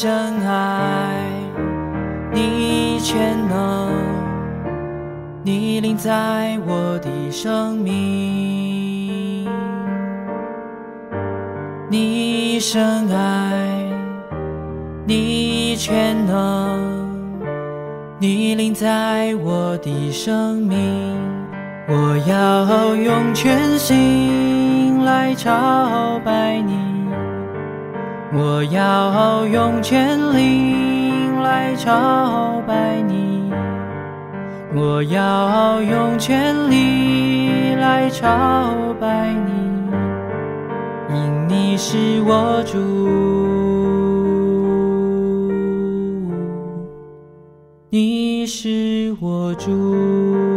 深爱，你全能，你临在我的生命。你深爱，你全能，你临在我的生命。我要用全心来朝拜你。我要用全力来朝拜你，我要用全力来朝拜你，因你是我主，你是我主。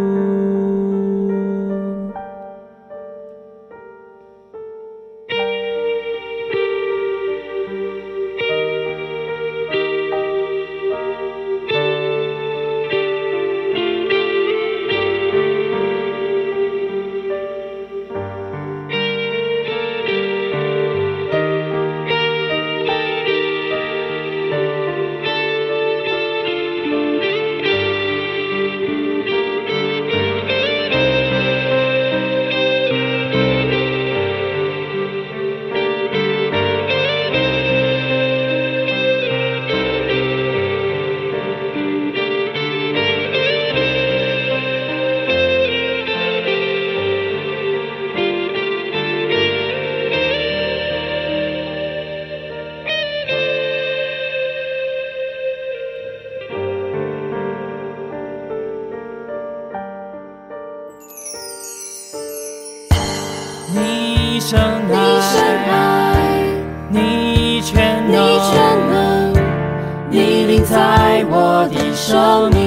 在我的生命。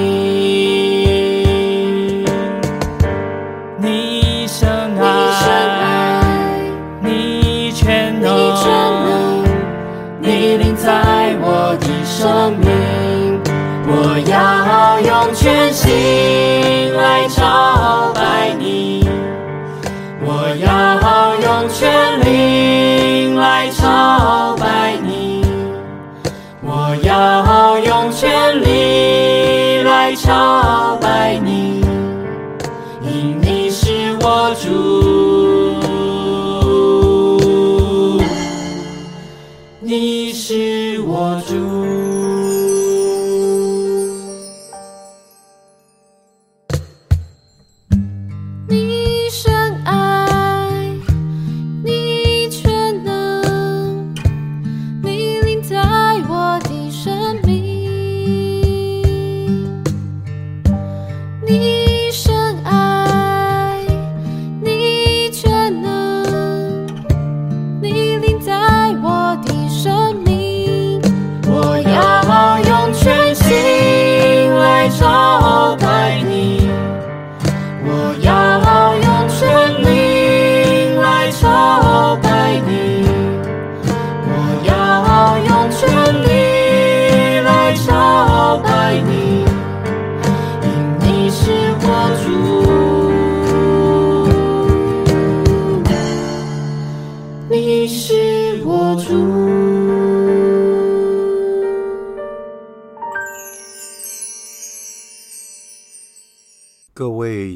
你深爱，你全能，你领在我的生命。我要用全心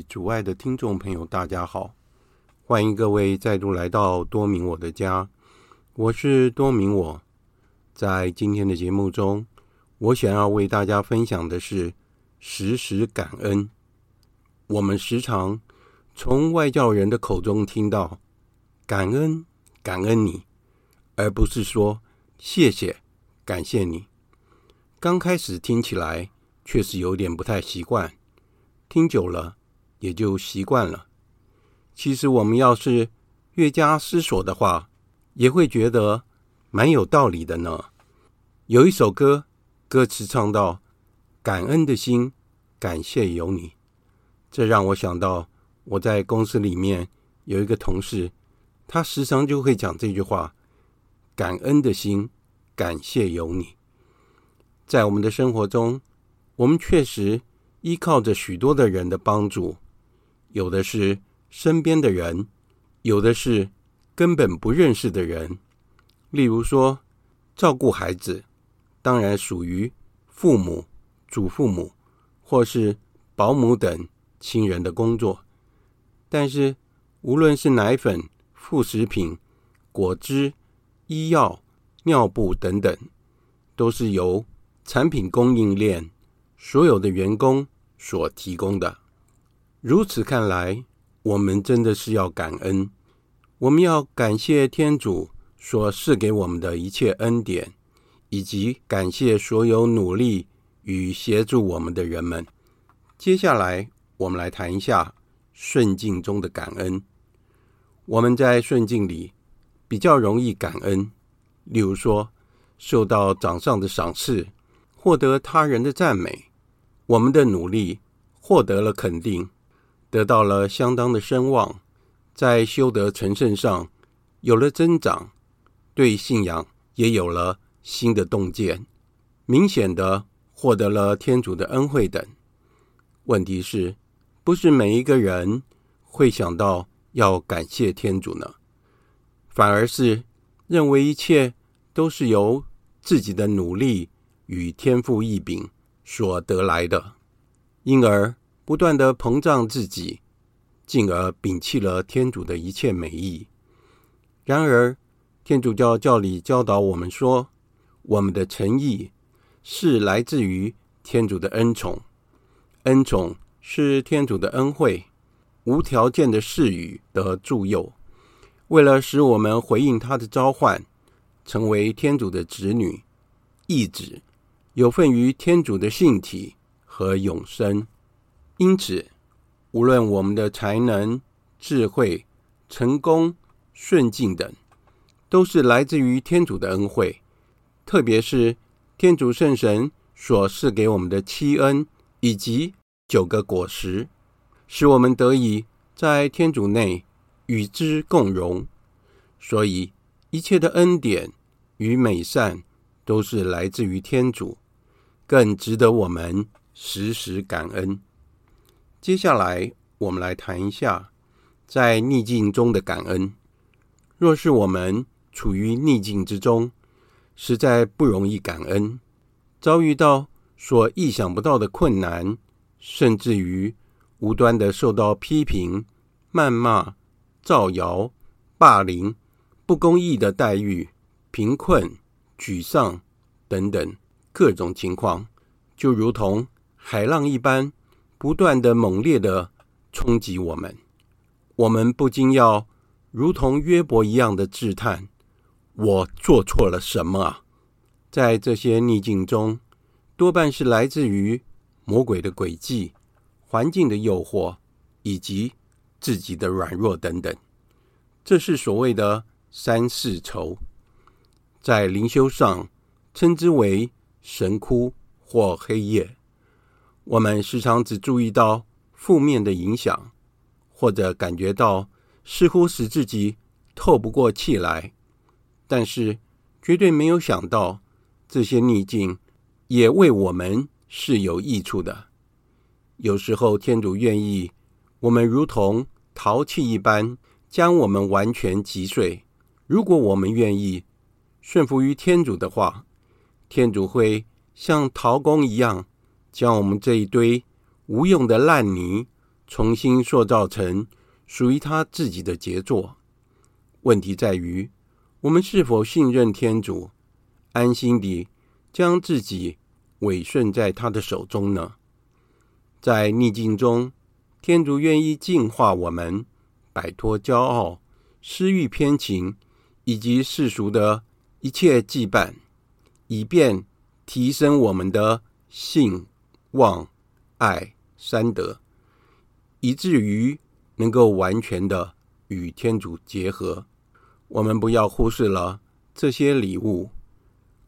主爱的听众朋友，大家好，欢迎各位再度来到多明我的家，我是多明我。在今天的节目中，我想要为大家分享的是时时感恩。我们时常从外教人的口中听到感恩，感恩你，而不是说谢谢，感谢你。刚开始听起来确实有点不太习惯。听久了也就习惯了。其实我们要是越加思索的话，也会觉得蛮有道理的呢。有一首歌，歌词唱到：“感恩的心，感谢有你。”这让我想到我在公司里面有一个同事，他时常就会讲这句话：“感恩的心，感谢有你。”在我们的生活中，我们确实。依靠着许多的人的帮助，有的是身边的人，有的是根本不认识的人。例如说，照顾孩子，当然属于父母、祖父母或是保姆等亲人的工作。但是，无论是奶粉、副食品、果汁、医药、尿布等等，都是由产品供应链所有的员工所提供的。如此看来，我们真的是要感恩。我们要感谢天主所赐给我们的一切恩典，以及感谢所有努力与协助我们的人们。接下来，我们来谈一下顺境中的感恩。我们在顺境里比较容易感恩，例如说，受到掌上的赏赐，获得他人的赞美，我们的努力获得了肯定，得到了相当的声望，在修德成圣上有了增长，对信仰也有了新的洞见，明显的获得了天主的恩惠等。问题是，不是每一个人会想到。要感谢天主呢，反而是认为一切都是由自己的努力与天赋异禀所得来的，因而不断的膨胀自己，进而摒弃了天主的一切美意。然而，天主教教理教导我们说，我们的诚意是来自于天主的恩宠，恩宠是天主的恩惠。无条件的赐予的助佑，为了使我们回应他的召唤，成为天主的子女、义子，有份于天主的性体和永生。因此，无论我们的才能、智慧、成功、顺境等，都是来自于天主的恩惠，特别是天主圣神所赐给我们的七恩以及九个果实。使我们得以在天主内与之共荣，所以一切的恩典与美善都是来自于天主，更值得我们时时感恩。接下来，我们来谈一下在逆境中的感恩。若是我们处于逆境之中，实在不容易感恩，遭遇到所意想不到的困难，甚至于。无端的受到批评、谩骂、造谣、霸凌、不公义的待遇、贫困、沮丧等等各种情况，就如同海浪一般，不断的猛烈的冲击我们。我们不禁要如同约伯一样的自叹：“我做错了什么啊？”在这些逆境中，多半是来自于魔鬼的诡计。环境的诱惑，以及自己的软弱等等，这是所谓的三世仇，在灵修上称之为神窟或黑夜。我们时常只注意到负面的影响，或者感觉到似乎使自己透不过气来，但是绝对没有想到这些逆境也为我们是有益处的。有时候，天主愿意我们如同陶器一般，将我们完全击碎。如果我们愿意顺服于天主的话，天主会像陶工一样，将我们这一堆无用的烂泥重新塑造成属于他自己的杰作。问题在于，我们是否信任天主，安心地将自己委顺在他的手中呢？在逆境中，天主愿意净化我们，摆脱骄傲、私欲偏情以及世俗的一切羁绊，以便提升我们的信、望、爱三德，以至于能够完全的与天主结合。我们不要忽视了这些礼物，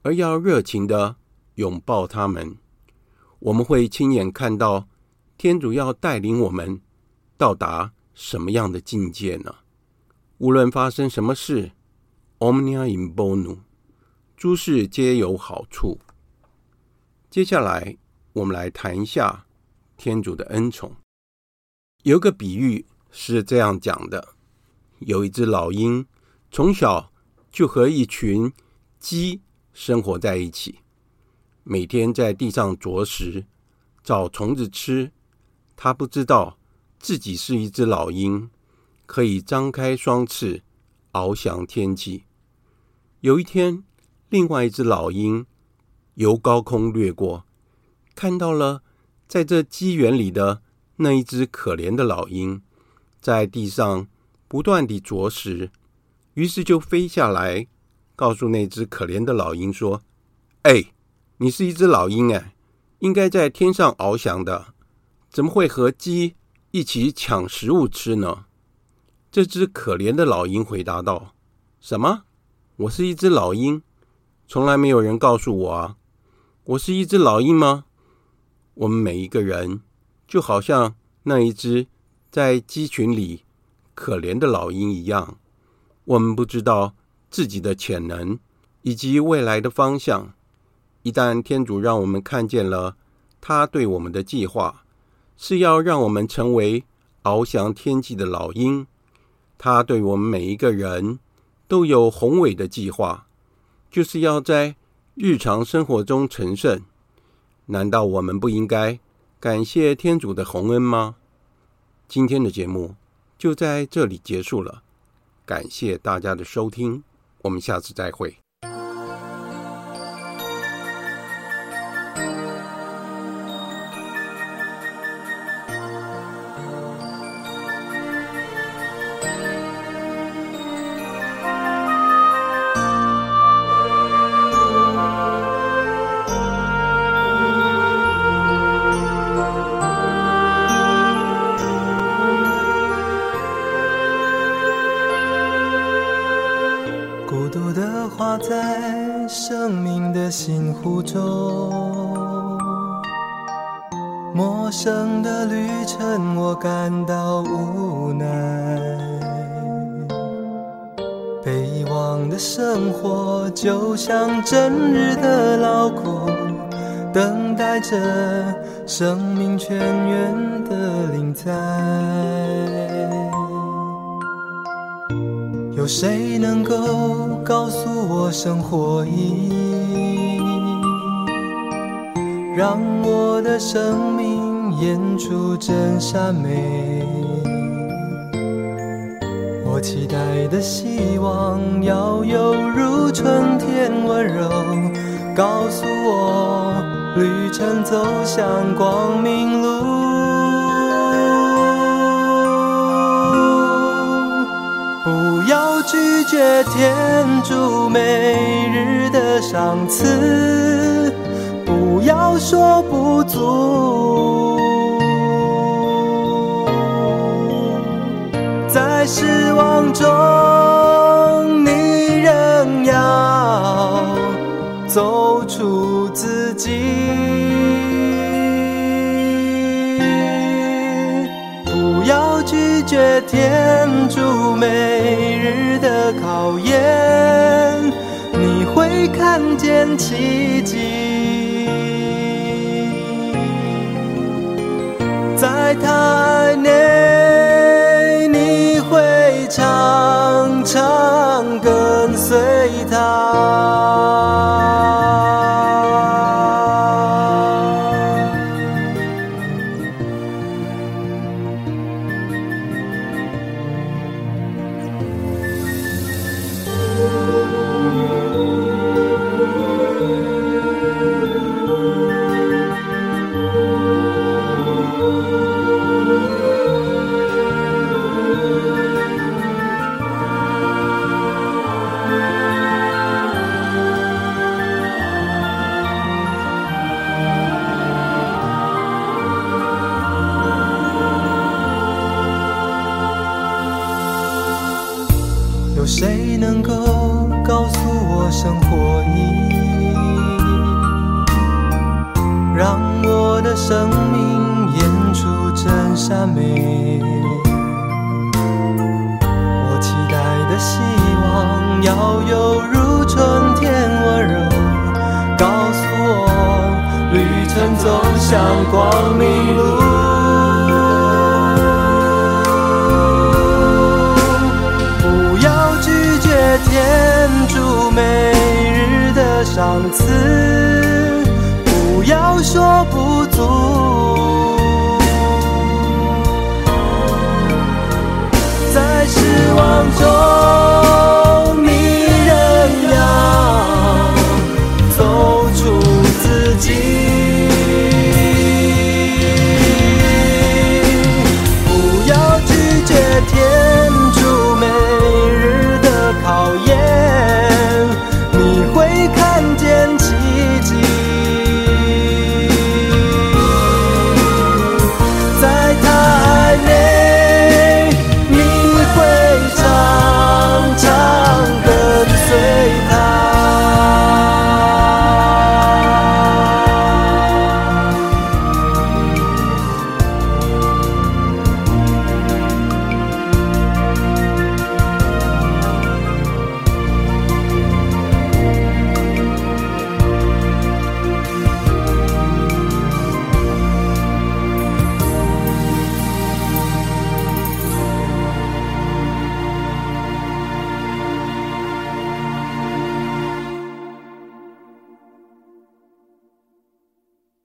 而要热情的拥抱他们。我们会亲眼看到。天主要带领我们到达什么样的境界呢？无论发生什么事，Omnia in bono，诸事皆有好处。接下来，我们来谈一下天主的恩宠。有个比喻是这样讲的：有一只老鹰，从小就和一群鸡生活在一起，每天在地上啄食，找虫子吃。他不知道自己是一只老鹰，可以张开双翅，翱翔天际。有一天，另外一只老鹰由高空掠过，看到了在这鸡园里的那一只可怜的老鹰，在地上不断地啄食，于是就飞下来，告诉那只可怜的老鹰说：“哎，你是一只老鹰哎，应该在天上翱翔的。”怎么会和鸡一起抢食物吃呢？这只可怜的老鹰回答道：“什么？我是一只老鹰？从来没有人告诉我啊！我是一只老鹰吗？我们每一个人就好像那一只在鸡群里可怜的老鹰一样，我们不知道自己的潜能以及未来的方向。一旦天主让我们看见了他对我们的计划。”是要让我们成为翱翔天际的老鹰。他对我们每一个人都有宏伟的计划，就是要在日常生活中成圣。难道我们不应该感谢天主的洪恩吗？今天的节目就在这里结束了，感谢大家的收听，我们下次再会。被遗忘的生活，就像整日的劳苦，等待着生命泉源的临在。有谁能够告诉我生活意义？让我的生命演出真善美，期待的希望要犹如春天温柔，告诉我旅程走向光明路。不要拒绝天主每日的赏赐。不要说不足，在失望中，你仍要走出自己。不要拒绝天主每日的考验，你会看见奇迹。在他爱内， 나. 能够告诉我生活意义，让我的生命演出真善美。我期待的希望要有如春天温柔，告诉我旅程走向光明路。每日的赏赐，不要说不足。在失望中。